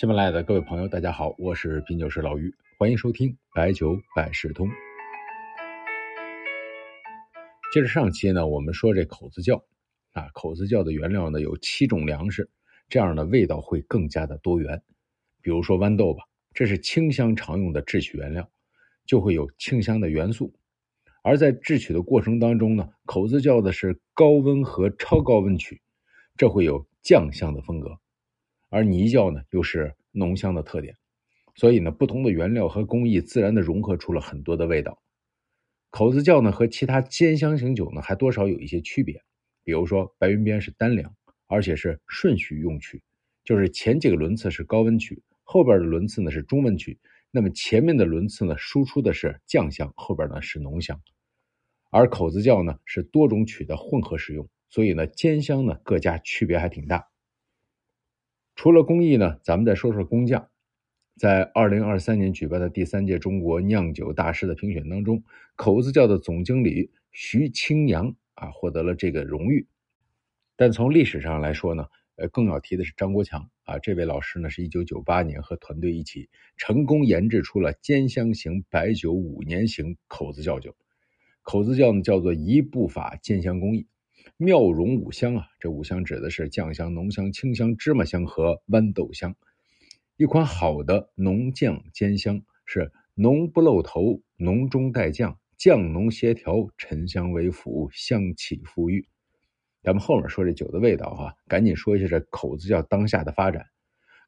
喜马拉雅的各位朋友，大家好，我是品酒师老于，欢迎收听白酒百事通。接着上期呢，我们说这口子窖啊，口子窖的原料呢有七种粮食，这样呢味道会更加的多元。比如说豌豆吧，这是清香常用的制曲原料，就会有清香的元素。而在制曲的过程当中呢，口子窖的是高温和超高温曲，这会有酱香的风格。而泥窖呢，又是浓香的特点，所以呢，不同的原料和工艺自然的融合出了很多的味道。口子窖呢和其他兼香型酒呢还多少有一些区别，比如说白云边是单粮，而且是顺序用曲，就是前几个轮次是高温曲，后边的轮次呢是中温曲，那么前面的轮次呢输出的是酱香，后边呢是浓香。而口子窖呢是多种曲的混合使用，所以呢兼香呢各家区别还挺大。除了工艺呢，咱们再说说工匠。在二零二三年举办的第三届中国酿酒大师的评选当中，口子窖的总经理徐清扬啊获得了这个荣誉。但从历史上来说呢，呃，更要提的是张国强啊，这位老师呢是一九九八年和团队一起成功研制出了兼香型白酒五年型口子窖酒。口子窖呢叫做一步法兼香工艺。妙融五香啊，这五香指的是酱香、浓香、清香、芝麻香和豌豆香。一款好的浓酱兼香是浓不露头，浓中带酱，酱浓协调，沉香为辅，香气馥郁。咱们后面说这酒的味道哈，赶紧说一下这口子窖当下的发展。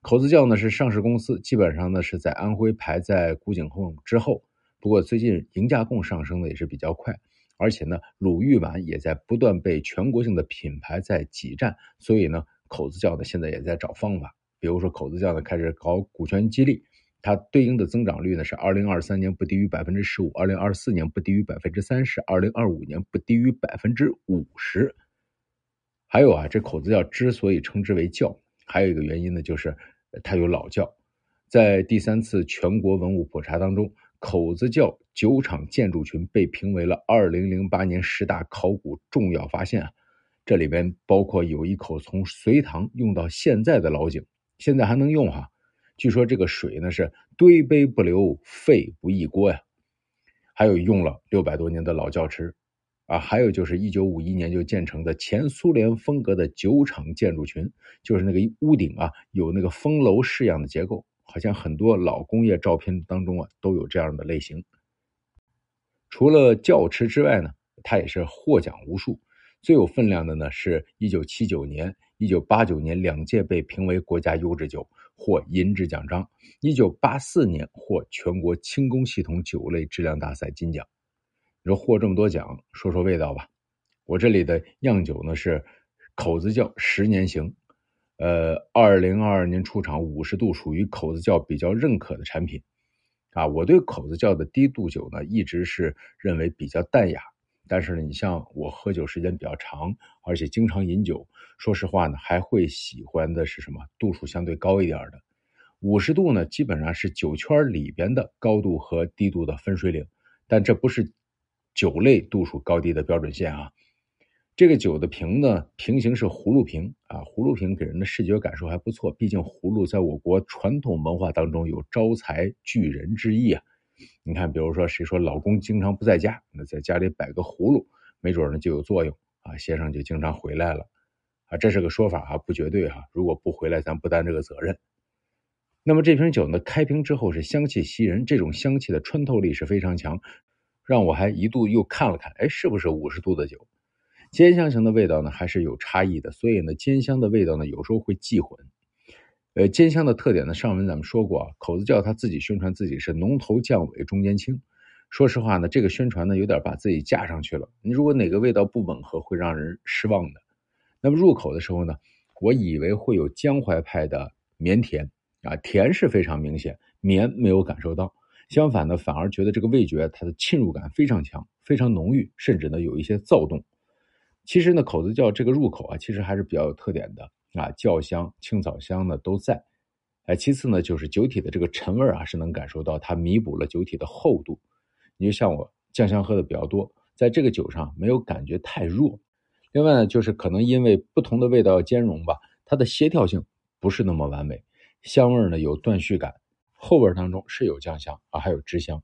口子窖呢是上市公司，基本上呢是在安徽排在古井贡之后，不过最近迎家贡上升的也是比较快。而且呢，鲁豫皖也在不断被全国性的品牌在挤占，所以呢，口子窖呢现在也在找方法，比如说口子窖呢开始搞股权激励，它对应的增长率呢是二零二三年不低于百分之十五，二零二四年不低于百分之三十，二零二五年不低于百分之五十。还有啊，这口子窖之所以称之为窖，还有一个原因呢，就是它有老窖，在第三次全国文物普查当中。口子窖酒厂建筑群被评为了二零零八年十大考古重要发现啊，这里边包括有一口从隋唐用到现在的老井，现在还能用哈。据说这个水呢是堆杯不流，沸不溢锅呀。还有用了六百多年的老窖池啊，还有就是一九五一年就建成的前苏联风格的酒厂建筑群，就是那个屋顶啊有那个风楼式样的结构。好像很多老工业照片当中啊，都有这样的类型。除了窖池之外呢，它也是获奖无数。最有分量的呢，是一九七九年、一九八九年两届被评为国家优质酒，获银质奖章；一九八四年获全国轻工系统酒类质量大赛金奖。你说获这么多奖，说说味道吧。我这里的样酒呢是口子窖十年型。呃，二零二二年出厂五十度，属于口子窖比较认可的产品，啊，我对口子窖的低度酒呢，一直是认为比较淡雅。但是呢，你像我喝酒时间比较长，而且经常饮酒，说实话呢，还会喜欢的是什么度数相对高一点的。五十度呢，基本上是酒圈里边的高度和低度的分水岭，但这不是酒类度数高低的标准线啊。这个酒的瓶呢，瓶型是葫芦瓶啊，葫芦瓶给人的视觉感受还不错。毕竟葫芦在我国传统文化当中有招财聚人之意啊。你看，比如说谁说老公经常不在家，那在家里摆个葫芦，没准呢就有作用啊，先生就经常回来了啊。这是个说法哈，不绝对哈。如果不回来，咱不担这个责任。那么这瓶酒呢，开瓶之后是香气袭人，这种香气的穿透力是非常强，让我还一度又看了看，哎，是不是五十度的酒？兼香型的味道呢，还是有差异的，所以呢，兼香的味道呢，有时候会忌混。呃，兼香的特点呢，上文咱们说过啊，口子窖他自己宣传自己是浓头酱尾中间轻。说实话呢，这个宣传呢，有点把自己架上去了。你如果哪个味道不吻合，会让人失望的。那么入口的时候呢，我以为会有江淮派的绵甜啊，甜是非常明显，绵没有感受到。相反呢，反而觉得这个味觉它的侵入感非常强，非常浓郁，甚至呢有一些躁动。其实呢，口子窖这个入口啊，其实还是比较有特点的啊，窖香、青草香呢都在。哎，其次呢，就是酒体的这个陈味啊，是能感受到它弥补了酒体的厚度。你就像我酱香喝的比较多，在这个酒上没有感觉太弱。另外呢，就是可能因为不同的味道兼容吧，它的协调性不是那么完美。香味呢有断续感，后味当中是有酱香啊，还有脂香。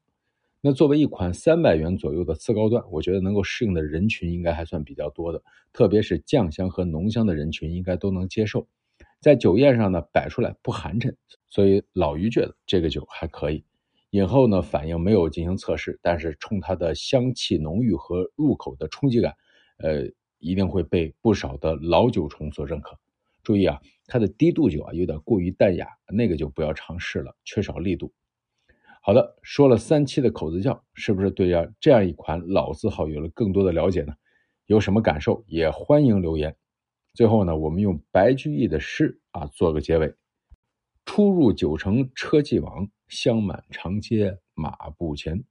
那作为一款三百元左右的次高端，我觉得能够适应的人群应该还算比较多的，特别是酱香和浓香的人群应该都能接受。在酒宴上呢摆出来不寒碜，所以老于觉得这个酒还可以。饮后呢反应没有进行测试，但是冲它的香气浓郁和入口的冲击感，呃，一定会被不少的老酒虫所认可。注意啊，它的低度酒啊有点过于淡雅，那个就不要尝试了，缺少力度。好的，说了三期的口子窖，是不是对呀这样一款老字号有了更多的了解呢？有什么感受也欢迎留言。最后呢，我们用白居易的诗啊做个结尾：初入九城车骑往，香满长街马不前。